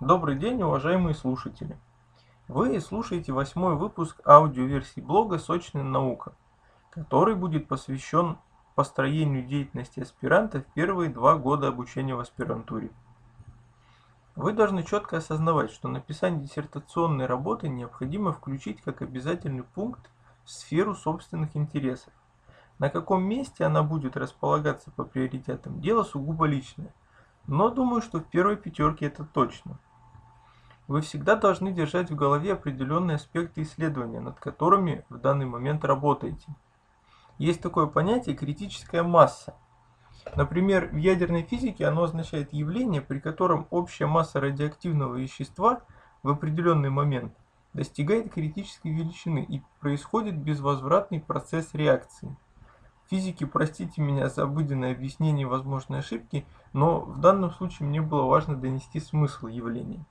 Добрый день, уважаемые слушатели! Вы слушаете восьмой выпуск аудиоверсии блога «Сочная наука», который будет посвящен построению деятельности аспиранта в первые два года обучения в аспирантуре. Вы должны четко осознавать, что написание диссертационной работы необходимо включить как обязательный пункт в сферу собственных интересов. На каком месте она будет располагаться по приоритетам – дело сугубо личное. Но думаю, что в первой пятерке это точно. Вы всегда должны держать в голове определенные аспекты исследования, над которыми в данный момент работаете. Есть такое понятие критическая масса. Например, в ядерной физике оно означает явление, при котором общая масса радиоактивного вещества в определенный момент достигает критической величины и происходит безвозвратный процесс реакции. Физики, простите меня за обыденное объяснение возможной ошибки, но в данном случае мне было важно донести смысл явления.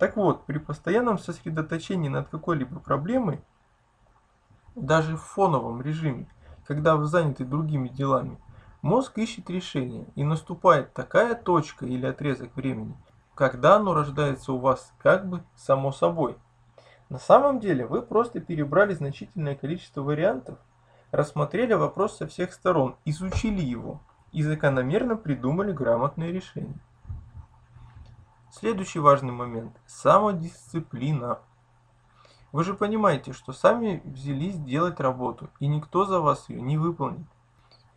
Так вот, при постоянном сосредоточении над какой-либо проблемой, даже в фоновом режиме, когда вы заняты другими делами, мозг ищет решение, и наступает такая точка или отрезок времени, когда оно рождается у вас как бы само собой. На самом деле вы просто перебрали значительное количество вариантов, рассмотрели вопрос со всех сторон, изучили его и закономерно придумали грамотное решение. Следующий важный момент – самодисциплина. Вы же понимаете, что сами взялись делать работу, и никто за вас ее не выполнит.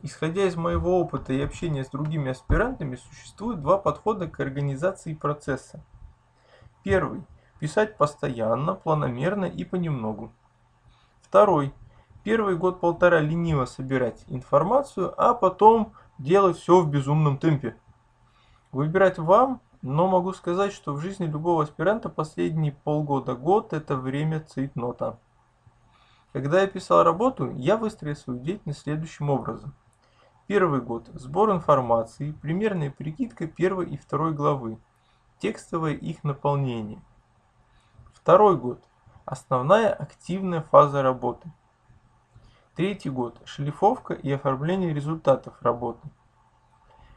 Исходя из моего опыта и общения с другими аспирантами, существует два подхода к организации процесса. Первый – писать постоянно, планомерно и понемногу. Второй Первый год-полтора лениво собирать информацию, а потом делать все в безумном темпе. Выбирать вам, но могу сказать, что в жизни любого аспиранта последние полгода-год это время цейтнота. Когда я писал работу, я выстроил свою деятельность следующим образом. Первый год – сбор информации, примерная прикидка первой и второй главы, текстовое их наполнение. Второй год – основная активная фаза работы – Третий год. Шлифовка и оформление результатов работы.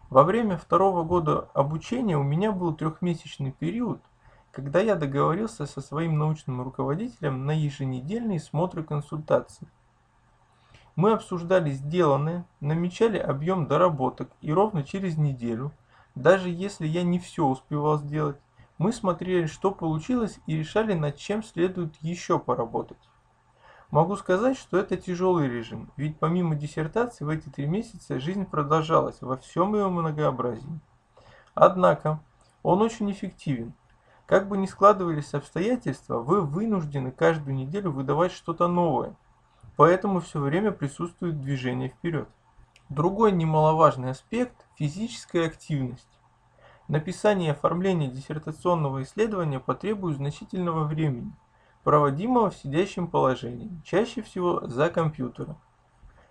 Во время второго года обучения у меня был трехмесячный период, когда я договорился со своим научным руководителем на еженедельные смотры консультаций. Мы обсуждали сделанное, намечали объем доработок и ровно через неделю, даже если я не все успевал сделать, мы смотрели, что получилось и решали, над чем следует еще поработать. Могу сказать, что это тяжелый режим, ведь помимо диссертации в эти три месяца жизнь продолжалась во всем ее многообразии. Однако, он очень эффективен. Как бы ни складывались обстоятельства, вы вынуждены каждую неделю выдавать что-то новое, поэтому все время присутствует движение вперед. Другой немаловажный аспект – физическая активность. Написание и оформление диссертационного исследования потребует значительного времени – проводимого в сидящем положении, чаще всего за компьютером,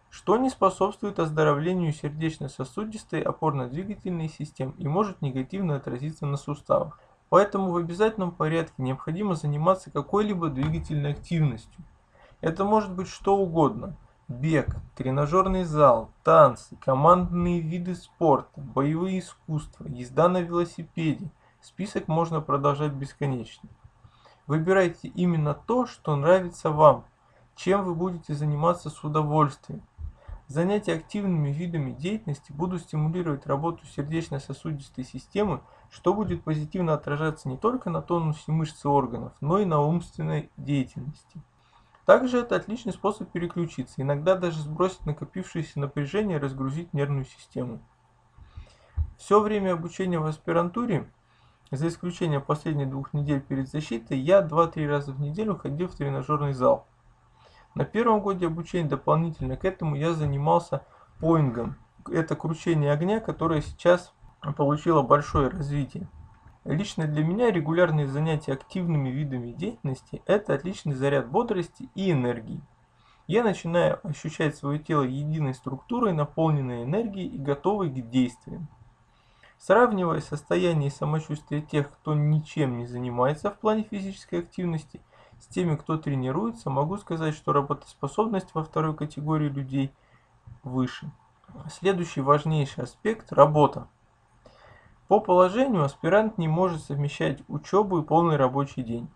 что не способствует оздоровлению сердечно-сосудистой опорно-двигательной систем и может негативно отразиться на суставах. Поэтому в обязательном порядке необходимо заниматься какой-либо двигательной активностью. Это может быть что угодно. Бег, тренажерный зал, танцы, командные виды спорта, боевые искусства, езда на велосипеде. Список можно продолжать бесконечно. Выбирайте именно то, что нравится вам, чем вы будете заниматься с удовольствием. Занятия активными видами деятельности будут стимулировать работу сердечно-сосудистой системы, что будет позитивно отражаться не только на тонусе мышц и органов, но и на умственной деятельности. Также это отличный способ переключиться, иногда даже сбросить накопившееся напряжение и разгрузить нервную систему. Все время обучения в аспирантуре за исключением последних двух недель перед защитой, я 2-3 раза в неделю ходил в тренажерный зал. На первом годе обучения дополнительно к этому я занимался поингом. Это кручение огня, которое сейчас получило большое развитие. Лично для меня регулярные занятия активными видами деятельности – это отличный заряд бодрости и энергии. Я начинаю ощущать свое тело единой структурой, наполненной энергией и готовой к действиям. Сравнивая состояние и самочувствие тех, кто ничем не занимается в плане физической активности, с теми, кто тренируется, могу сказать, что работоспособность во второй категории людей выше. Следующий важнейший аспект – работа. По положению аспирант не может совмещать учебу и полный рабочий день.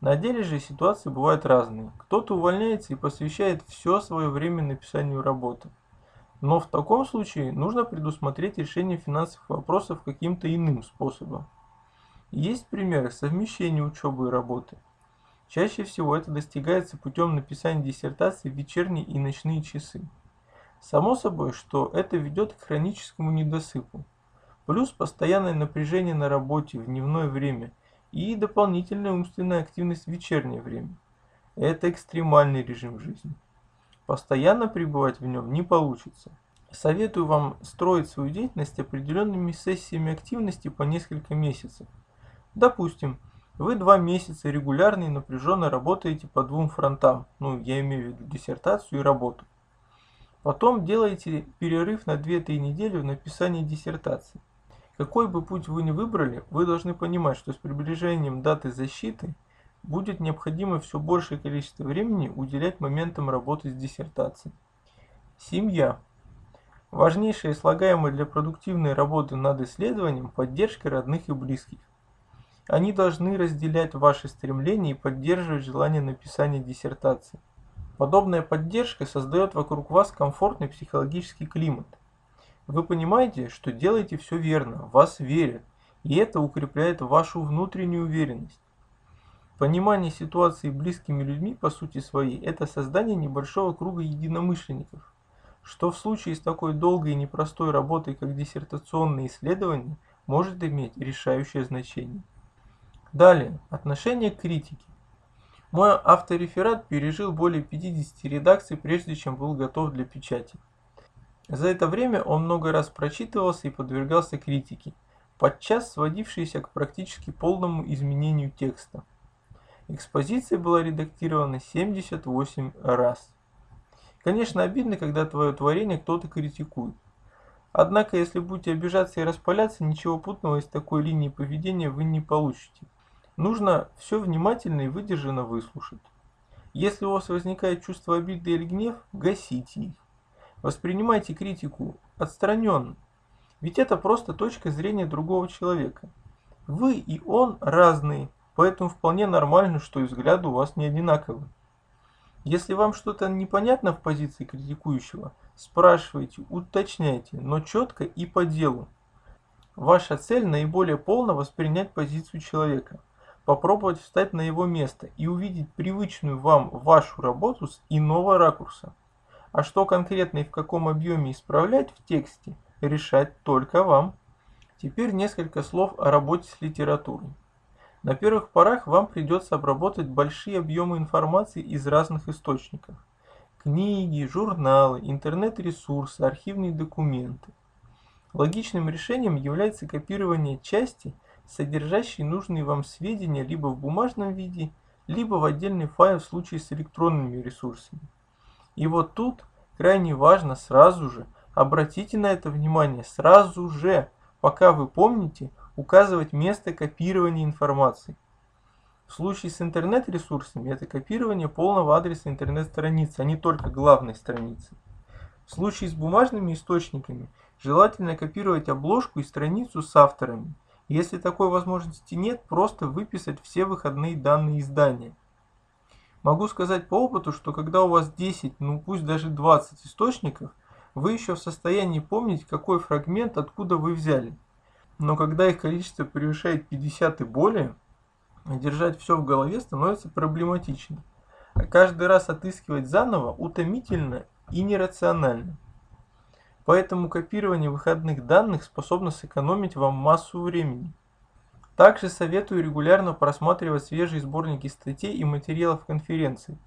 На деле же ситуации бывают разные. Кто-то увольняется и посвящает все свое время написанию работы. Но в таком случае нужно предусмотреть решение финансовых вопросов каким-то иным способом. Есть примеры совмещения учебы и работы. Чаще всего это достигается путем написания диссертации в вечерние и ночные часы. Само собой, что это ведет к хроническому недосыпу. Плюс постоянное напряжение на работе в дневное время и дополнительная умственная активность в вечернее время. Это экстремальный режим жизни. Постоянно пребывать в нем не получится. Советую вам строить свою деятельность определенными сессиями активности по несколько месяцев. Допустим, вы два месяца регулярно и напряженно работаете по двум фронтам, ну я имею в виду диссертацию и работу. Потом делаете перерыв на 2-3 недели в написании диссертации. Какой бы путь вы ни выбрали, вы должны понимать, что с приближением даты защиты будет необходимо все большее количество времени уделять моментам работы с диссертацией. Семья. Важнейшее слагаемое для продуктивной работы над исследованием – поддержка родных и близких. Они должны разделять ваши стремления и поддерживать желание написания диссертации. Подобная поддержка создает вокруг вас комфортный психологический климат. Вы понимаете, что делаете все верно, вас верят, и это укрепляет вашу внутреннюю уверенность. Понимание ситуации близкими людьми по сути своей – это создание небольшого круга единомышленников, что в случае с такой долгой и непростой работой, как диссертационные исследования, может иметь решающее значение. Далее, отношение к критике. Мой автореферат пережил более 50 редакций, прежде чем был готов для печати. За это время он много раз прочитывался и подвергался критике, подчас сводившейся к практически полному изменению текста. Экспозиция была редактирована 78 раз. Конечно, обидно, когда твое творение кто-то критикует. Однако, если будете обижаться и распаляться, ничего путного из такой линии поведения вы не получите. Нужно все внимательно и выдержанно выслушать. Если у вас возникает чувство обиды или гнев, гасите их. Воспринимайте критику отстраненно, ведь это просто точка зрения другого человека. Вы и он разные, поэтому вполне нормально, что и взгляды у вас не одинаковые. Если вам что-то непонятно в позиции критикующего, спрашивайте, уточняйте, но четко и по делу. Ваша цель наиболее полно воспринять позицию человека, попробовать встать на его место и увидеть привычную вам вашу работу с иного ракурса. А что конкретно и в каком объеме исправлять в тексте, решать только вам. Теперь несколько слов о работе с литературой. На первых порах вам придется обработать большие объемы информации из разных источников. Книги, журналы, интернет-ресурсы, архивные документы. Логичным решением является копирование части, содержащей нужные вам сведения либо в бумажном виде, либо в отдельный файл в случае с электронными ресурсами. И вот тут крайне важно сразу же, обратите на это внимание, сразу же, пока вы помните, указывать место копирования информации. В случае с интернет-ресурсами это копирование полного адреса интернет-страницы, а не только главной страницы. В случае с бумажными источниками желательно копировать обложку и страницу с авторами. Если такой возможности нет, просто выписать все выходные данные издания. Могу сказать по опыту, что когда у вас 10, ну пусть даже 20 источников, вы еще в состоянии помнить, какой фрагмент откуда вы взяли. Но когда их количество превышает 50 и более, держать все в голове становится проблематично. А каждый раз отыскивать заново утомительно и нерационально. Поэтому копирование выходных данных способно сэкономить вам массу времени. Также советую регулярно просматривать свежие сборники статей и материалов конференций.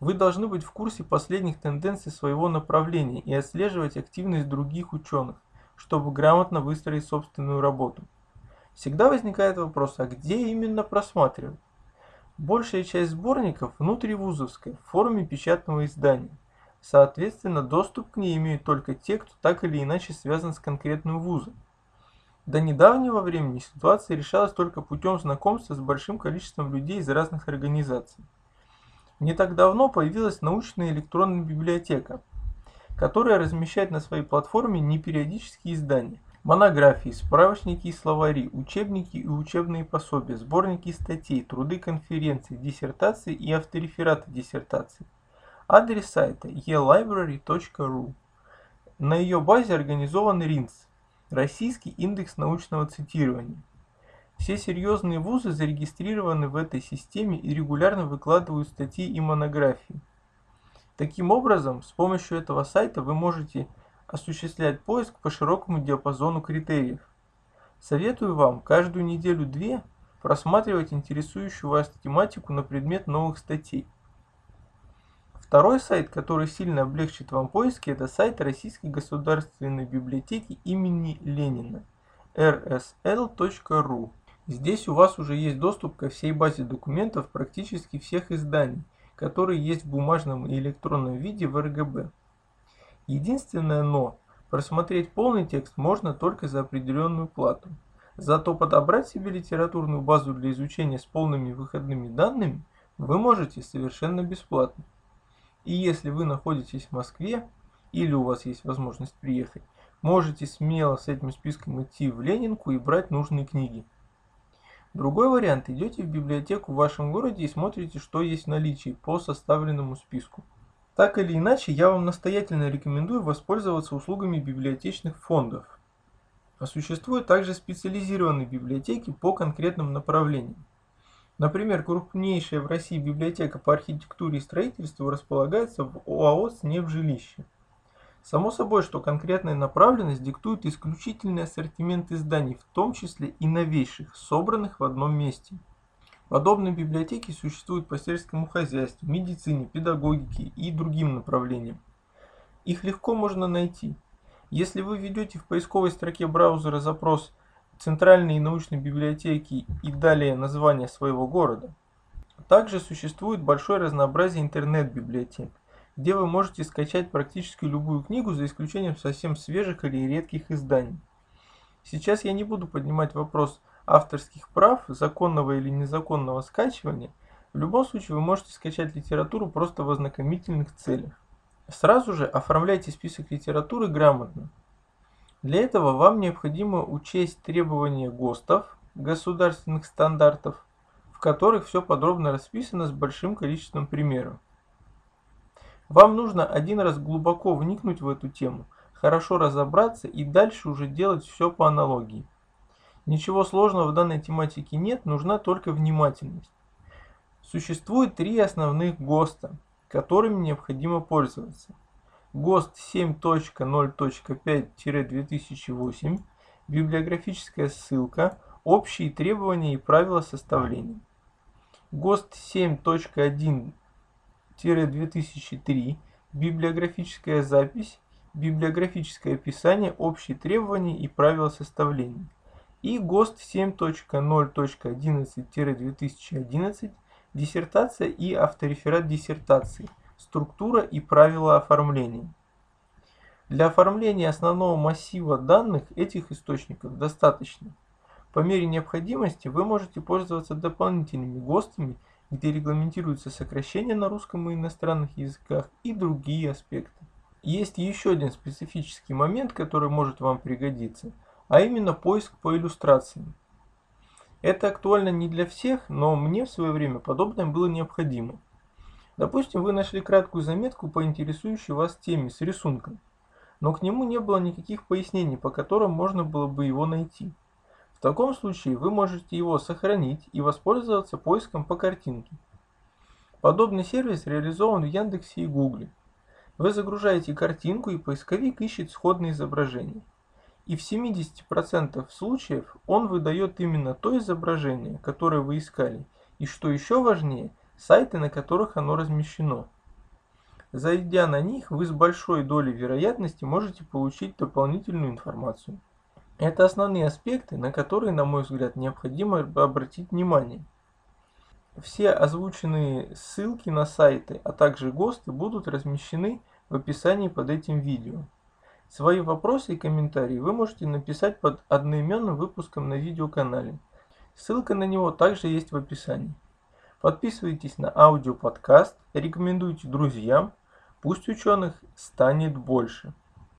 Вы должны быть в курсе последних тенденций своего направления и отслеживать активность других ученых, чтобы грамотно выстроить собственную работу. Всегда возникает вопрос, а где именно просматривать? Большая часть сборников внутривузовская, в форме печатного издания. Соответственно, доступ к ней имеют только те, кто так или иначе связан с конкретным вузом. До недавнего времени ситуация решалась только путем знакомства с большим количеством людей из разных организаций. Не так давно появилась научная электронная библиотека, которая размещает на своей платформе непериодические издания. Монографии, справочники и словари, учебники и учебные пособия, сборники статей, труды конференций, диссертации и авторефераты диссертаций. Адрес сайта elibrary.ru. На ее базе организован РИНС – Российский индекс научного цитирования. Все серьезные вузы зарегистрированы в этой системе и регулярно выкладывают статьи и монографии. Таким образом, с помощью этого сайта вы можете осуществлять поиск по широкому диапазону критериев. Советую вам каждую неделю-две просматривать интересующую вас тематику на предмет новых статей. Второй сайт, который сильно облегчит вам поиски, это сайт Российской государственной библиотеки имени Ленина rsl.ru. Здесь у вас уже есть доступ ко всей базе документов практически всех изданий – которые есть в бумажном и электронном виде в РГБ. Единственное но, просмотреть полный текст можно только за определенную плату. Зато подобрать себе литературную базу для изучения с полными выходными данными вы можете совершенно бесплатно. И если вы находитесь в Москве, или у вас есть возможность приехать, можете смело с этим списком идти в Ленинку и брать нужные книги. Другой вариант. Идете в библиотеку в вашем городе и смотрите, что есть в наличии по составленному списку. Так или иначе, я вам настоятельно рекомендую воспользоваться услугами библиотечных фондов. А существуют также специализированные библиотеки по конкретным направлениям. Например, крупнейшая в России библиотека по архитектуре и строительству располагается в ОАО «Снев жилище». Само собой, что конкретная направленность диктует исключительный ассортимент изданий, в том числе и новейших, собранных в одном месте. Подобные библиотеки существуют по сельскому хозяйству, медицине, педагогике и другим направлениям. Их легко можно найти. Если вы введете в поисковой строке браузера запрос «Центральные научные библиотеки» и далее название своего города. Также существует большое разнообразие интернет-библиотек где вы можете скачать практически любую книгу, за исключением совсем свежих или редких изданий. Сейчас я не буду поднимать вопрос авторских прав, законного или незаконного скачивания. В любом случае вы можете скачать литературу просто в ознакомительных целях. Сразу же оформляйте список литературы грамотно. Для этого вам необходимо учесть требования ГОСТов, государственных стандартов, в которых все подробно расписано с большим количеством примеров. Вам нужно один раз глубоко вникнуть в эту тему, хорошо разобраться и дальше уже делать все по аналогии. Ничего сложного в данной тематике нет, нужна только внимательность. Существует три основных ГОСТа, которыми необходимо пользоваться. ГОСТ 7.0.5-2008, библиографическая ссылка, общие требования и правила составления. ГОСТ 7.1 2003, библиографическая запись, библиографическое описание, общие требования и правила составления. И ГОСТ 7.0.11-2011, диссертация и автореферат диссертации, структура и правила оформления. Для оформления основного массива данных этих источников достаточно. По мере необходимости вы можете пользоваться дополнительными ГОСТами где регламентируются сокращения на русском и иностранных языках и другие аспекты. Есть еще один специфический момент, который может вам пригодиться, а именно поиск по иллюстрациям. Это актуально не для всех, но мне в свое время подобное было необходимо. Допустим, вы нашли краткую заметку по интересующей вас теме с рисунком, но к нему не было никаких пояснений, по которым можно было бы его найти. В таком случае вы можете его сохранить и воспользоваться поиском по картинке. Подобный сервис реализован в Яндексе и Гугле. Вы загружаете картинку и поисковик ищет сходные изображения. И в 70% случаев он выдает именно то изображение, которое вы искали, и что еще важнее, сайты, на которых оно размещено. Зайдя на них, вы с большой долей вероятности можете получить дополнительную информацию. Это основные аспекты, на которые, на мой взгляд, необходимо обратить внимание. Все озвученные ссылки на сайты, а также ГОСТы будут размещены в описании под этим видео. Свои вопросы и комментарии вы можете написать под одноименным выпуском на видеоканале. Ссылка на него также есть в описании. Подписывайтесь на аудиоподкаст, рекомендуйте друзьям, пусть ученых станет больше.